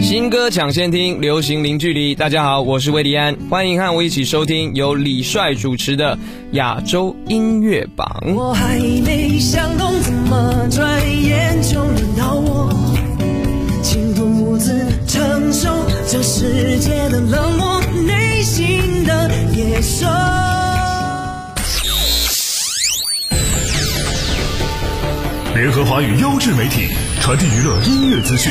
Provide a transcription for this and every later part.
新歌抢先听，流行零距离。大家好，我是魏迪安，欢迎和我一起收听由李帅主持的亚洲音乐榜。我还没想通，怎么转眼就轮到我，竟独自承受这世界的冷漠，内心的野兽。联合华语优质媒体，传递娱乐音乐资讯，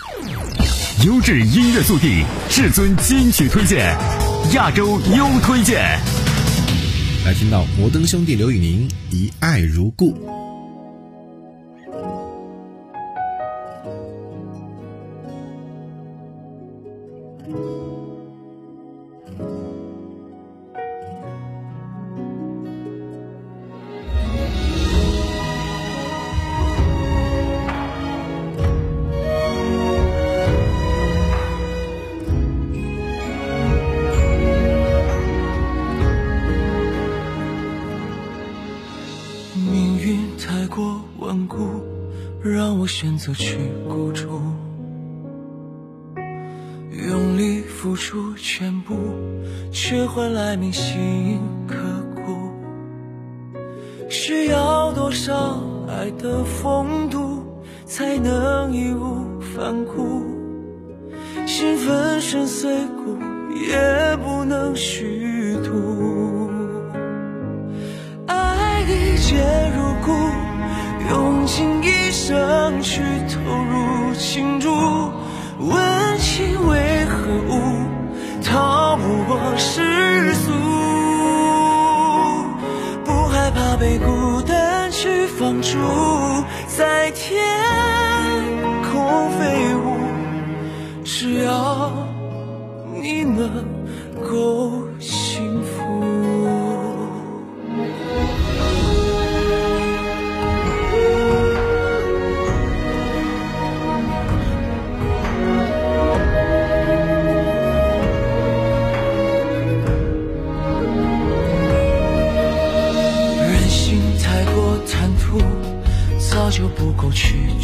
优质音乐速递，至尊金曲推荐，亚洲优推荐。来听到摩登兄弟刘宇宁《一爱如故》。选择去孤注，用力付出全部，却换来铭心刻骨。需要多少爱的风度，才能义无反顾？心粉身碎骨，也不能虚度。爱一结如故，用尽一生。世俗。不害怕被孤单去放逐，在天空飞舞，只要你能够。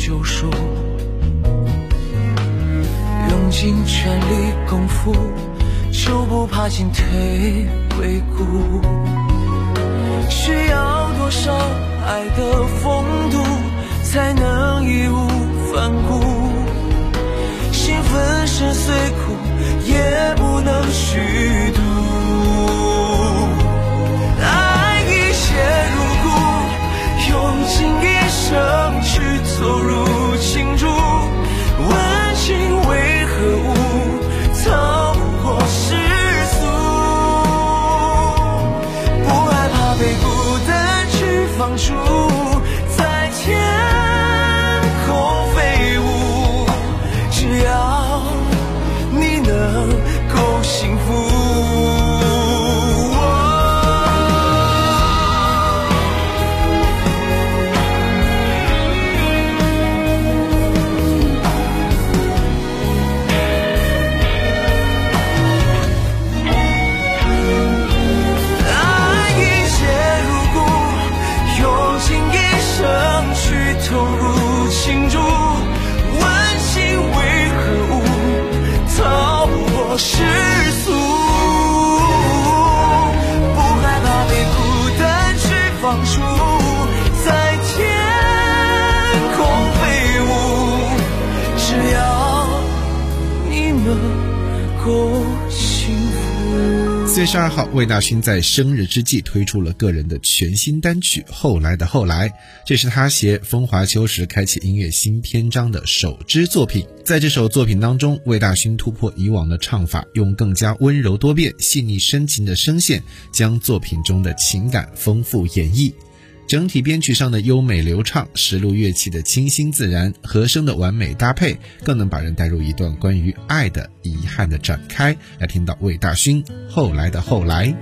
救赎，用尽全力功夫，就不怕进退维谷。需要多少爱的风度，才能义无反顾？心粉身碎骨，也不能虚去十二号，魏大勋在生日之际推出了个人的全新单曲《后来的后来》，这是他携《风华秋实》开启音乐新篇章的首支作品。在这首作品当中，魏大勋突破以往的唱法，用更加温柔多变、细腻深情的声线，将作品中的情感丰富演绎。整体编曲上的优美流畅，实录乐器的清新自然，和声的完美搭配，更能把人带入一段关于爱的遗憾的展开。来听到魏大勋后来的后来。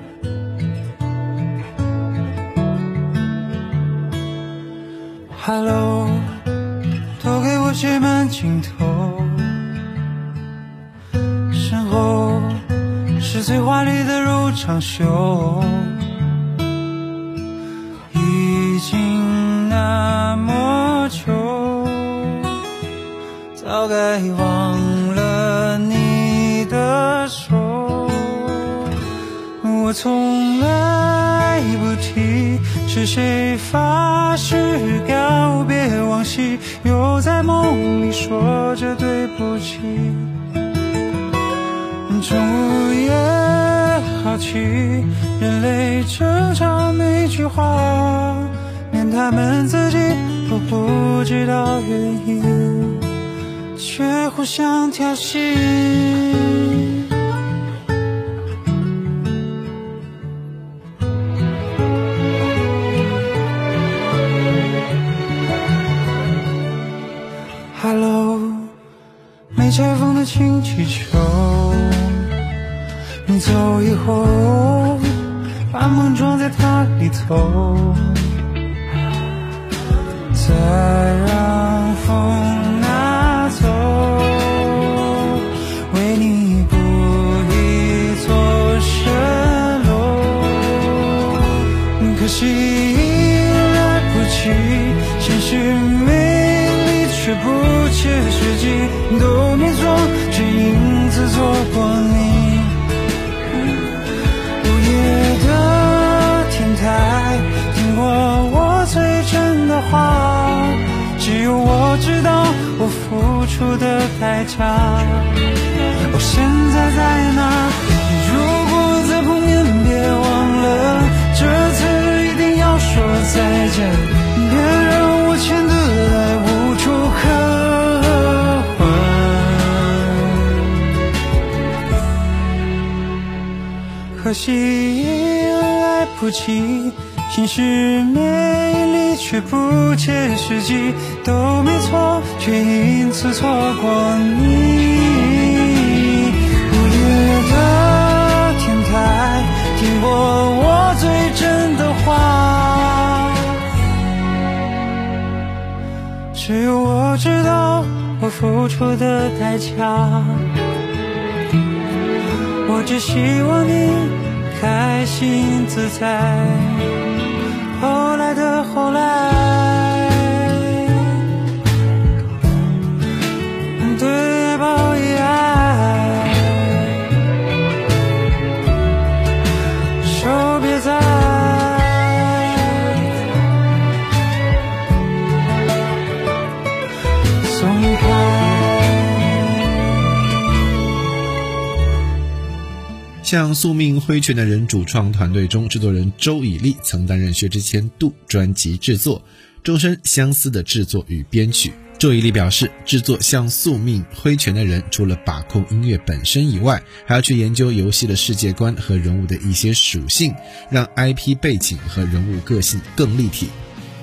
Hello，都给我写满镜头，身后是最华丽的入场秀，已经那么久，早该忘了你的手，我从来不提是谁发誓告别往昔，又在梦里说着对不起。终午也好奇，人类争吵每句话，他们自己都不知道原因，却互相挑衅。Hello，没拆封的氢气球，你走以后，把梦装在它里头，再让风的代价。我现在在哪？如果再碰面，别忘了这次一定要说再见，别让我欠的爱无处可还。可惜已来不及，心事没却不切实际，都没错，却因此错过你。午夜的天台，听过我最真的话，只有我知道我付出的代价。我只希望你开心自在。后来的后来，像宿命挥拳的人主创团队中，制作人周以立曾担任薛之谦《度》专辑制作，周深相思的制作与编曲。周以立表示，制作像宿命挥拳的人，除了把控音乐本身以外，还要去研究游戏的世界观和人物的一些属性，让 IP 背景和人物个性更立体。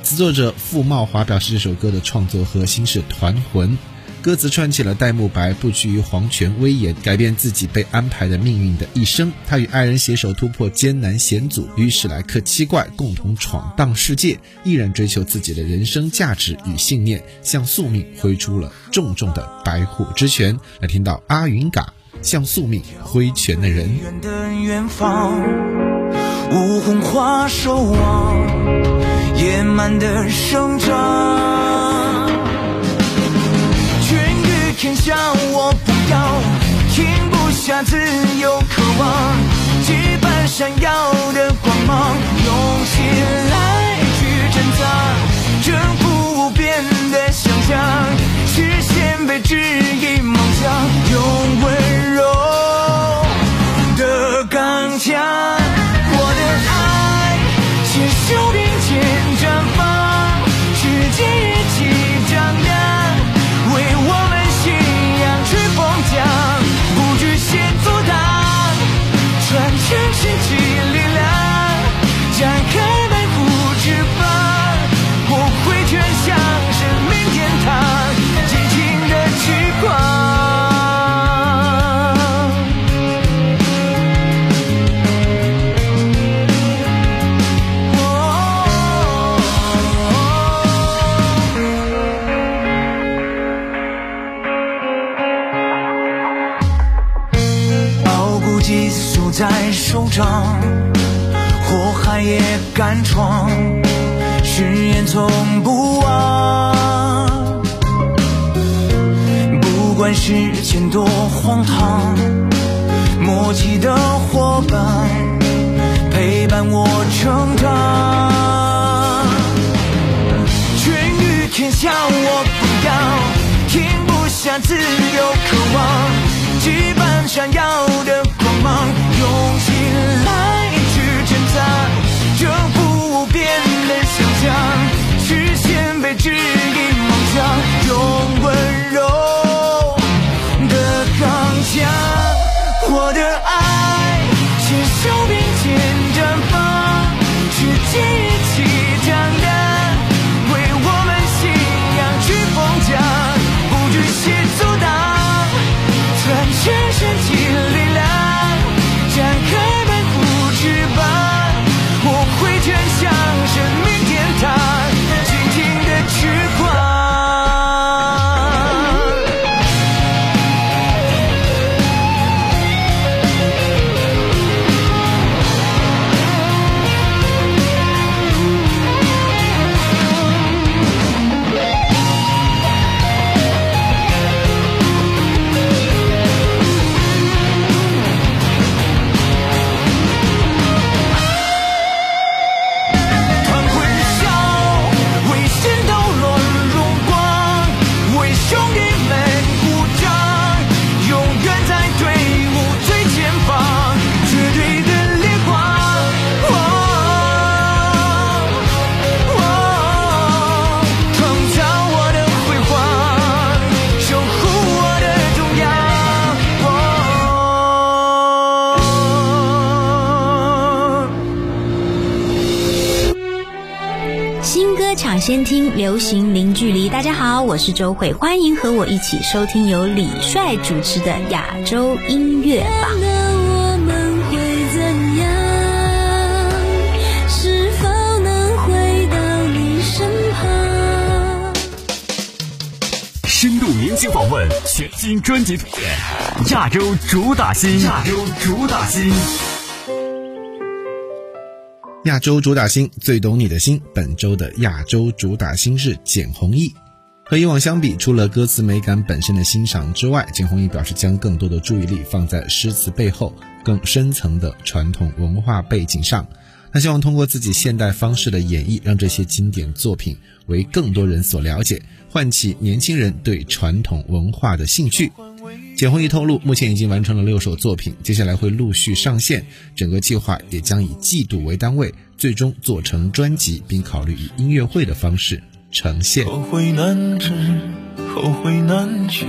词作者傅茂华表示，这首歌的创作核心是团魂。歌词串起了戴沐白不屈于皇权威严，改变自己被安排的命运的一生。他与爱人携手突破艰难险阻，与史莱克七怪共同闯荡世界，毅然追求自己的人生价值与信念，向宿命挥出了重重的白虎之拳。来听到阿云嘎向宿命挥拳的人。远的远方，梧桐花守望，野蛮的生长。天下我不要，停不下自由渴望，羁绊闪耀的光芒，手掌，火海也敢闯，誓言从不忘。不管世间多荒唐，默契的伙伴陪伴我成长。权于天下我不要，停不下自由渴望，羁绊闪耀的光芒，用我是周慧，欢迎和我一起收听由李帅主持的亚洲音乐榜。我们会怎样？是否能回到你身旁？深度明星访问，全新专辑推荐，亚洲主打新，亚洲主打新。亚洲主打星最懂你的心，本周的亚洲主打星是简弘毅。和以往相比，除了歌词美感本身的欣赏之外，简弘毅表示将更多的注意力放在诗词背后更深层的传统文化背景上。他希望通过自己现代方式的演绎，让这些经典作品为更多人所了解，唤起年轻人对传统文化的兴趣。简弘毅透露，目前已经完成了六首作品，接下来会陆续上线。整个计划也将以季度为单位，最终做成专辑，并考虑以音乐会的方式呈现。后悔难知，后悔难期，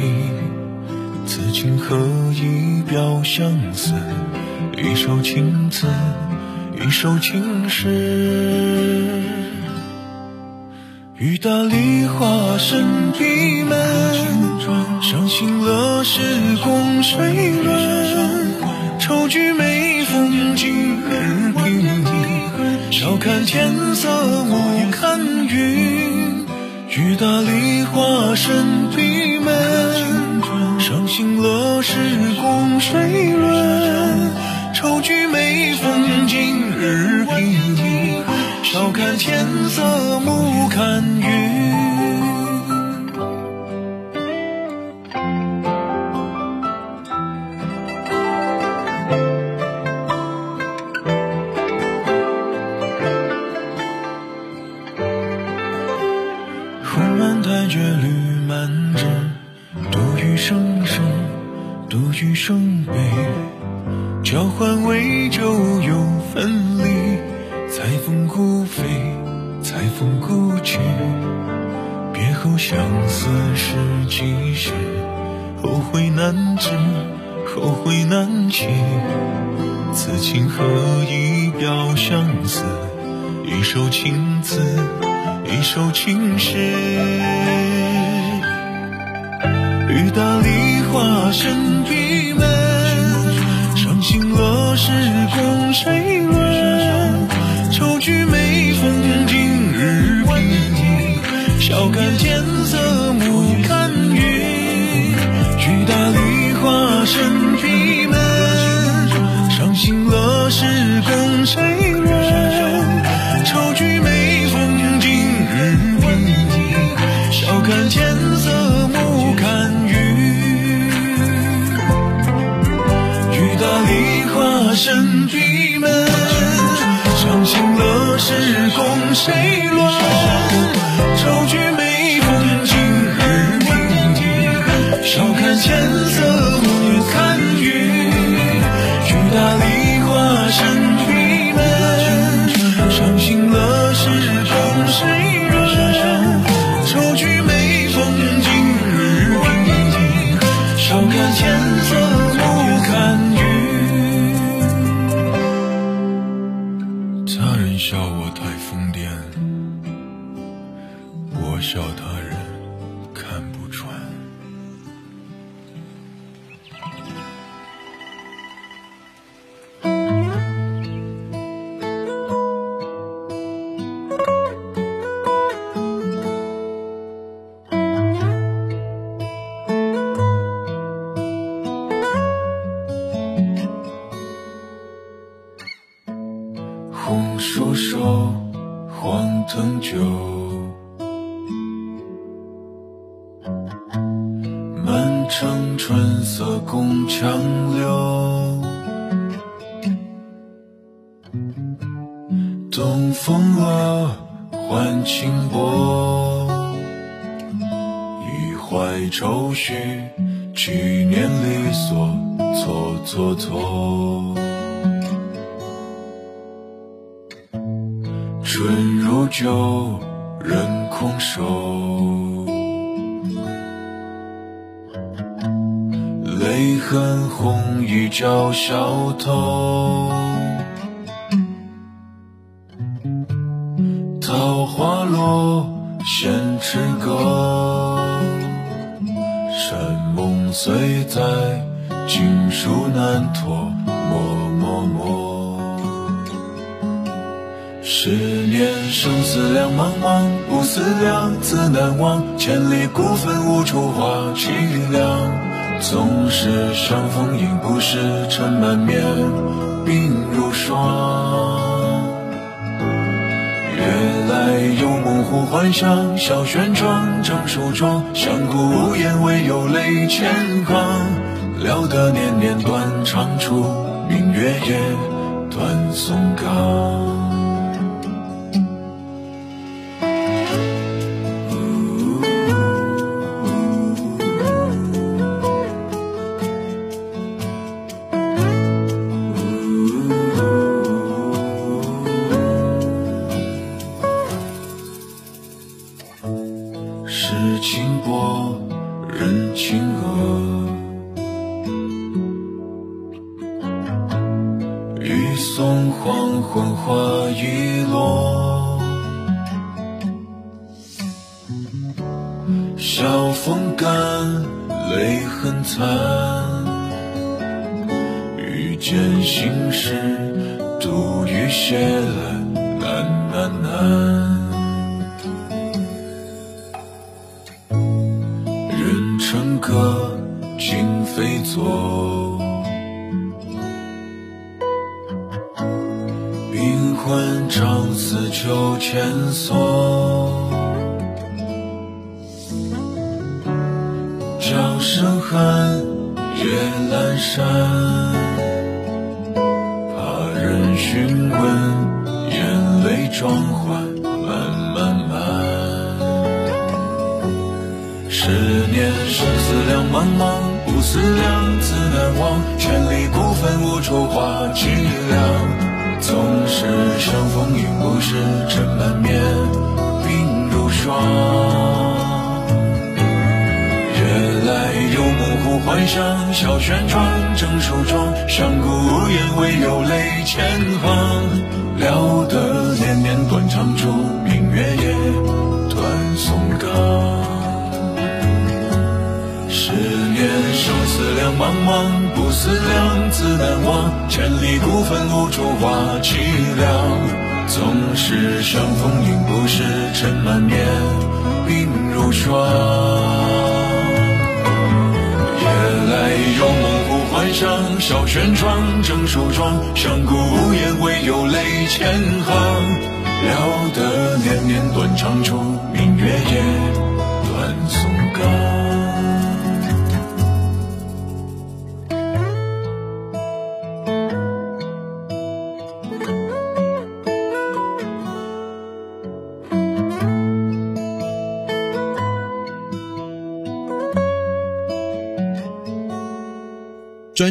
此情何以表相思？一首情词，一首情诗。雨打梨花深闭门，伤心了时光水润。愁聚眉风景日平，笑看天色暮看云。雨打梨花深闭门，伤心乐事共谁论。愁聚眉峰，今日平，笑看天色暮看以表相思？一首情词，一首情诗。雨打梨花深闭门，伤心了时光水润。愁菊眉峰今日平，笑看天色暮共谁论？共强留。东风恶，还清波，一怀愁绪，去年离索，错错错。春如酒，人空瘦。泪痕红衣照小头。桃花落，闲池阁。山梦虽在，锦书难托，默默默。十年生死两茫茫，不思量，自难忘。千里孤坟，无处话凄凉。总是伤风饮不识，尘满面，鬓如霜。夜来幽梦忽还乡，小轩窗，正梳妆。相顾无言，唯有泪千行。料得年年断肠处，明月夜，断松冈。见心事，独语写来难难难。人成歌，今非作。冰魂长似秋千索。角声寒，夜阑珊。询问，眼泪装欢，慢慢慢。十年生死两茫茫，不思量，自难忘。千里孤坟，无处话凄凉。总是相逢应不识，尘满面，鬓如霜。梦忽还乡，小轩窗，正梳妆。相顾无言，唯有泪千行。料得年年断肠处，明月夜，断松冈。十年生死两茫茫，不思量，自难忘。千里孤坟，无处话凄凉。纵使相逢应不识，尘满面，鬓如霜。夜来有梦忽还乡，小轩窗，正梳妆。相顾无言，唯有泪千行。料得年年断肠处，明月夜，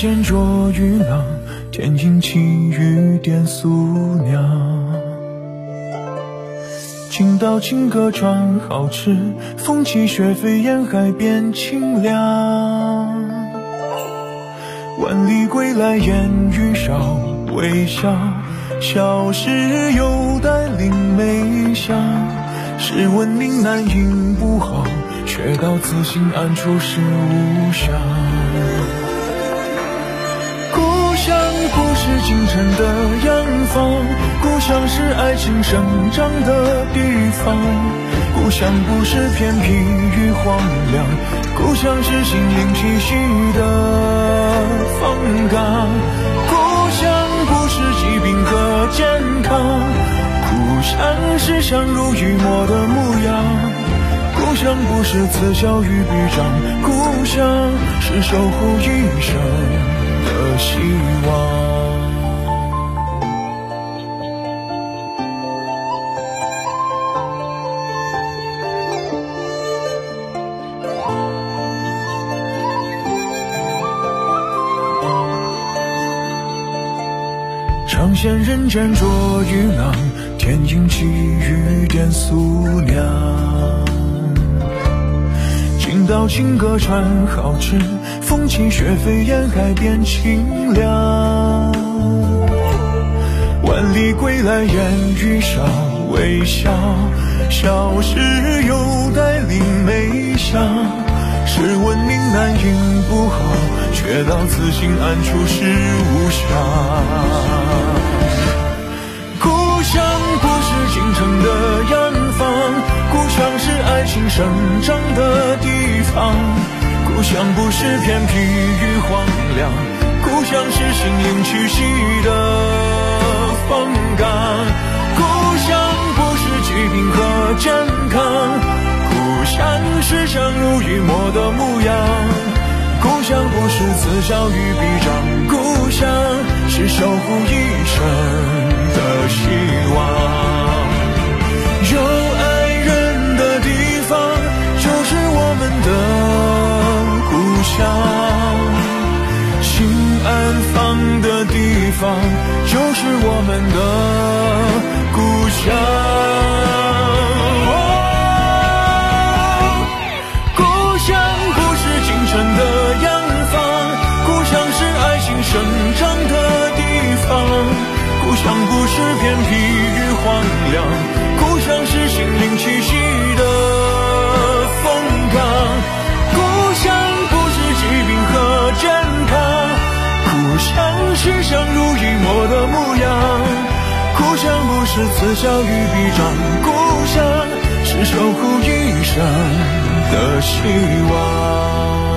间捉鱼郎，天阴气雨点素娘。青岛青歌转好吃，风起雪飞沿海边清凉。万里归来烟雨少，微笑笑时犹带领眉香。试问岭南应不好，却道此心安处是吾乡。故乡不是清晨的洋房，故乡是爱情生长的地方。故乡不是偏僻与荒凉，故乡是心灵栖息的风港。故乡不是疾病和健康，故乡是相濡以沫的模样。故乡不是此消与彼长，故乡是守护一生希望。常羡人间捉鱼郎，天阴气雨点素娘。青岛青歌传好吃，风起雪飞沿海变清凉。万里归来烟雨少，微笑笑时犹带领眉香。试问岭南应不好，却道此心安处是吾乡。故乡不是京城的洋房，故乡是爱情生长的地方。故乡不是偏僻与荒凉，故乡是心灵栖息的风港。故乡不是疾病和健康。故乡是相濡以沫的模样，故乡不是此消与彼长，故乡是守护一生的希望。们的故乡。此消与彼长，故乡是守护一生的希望。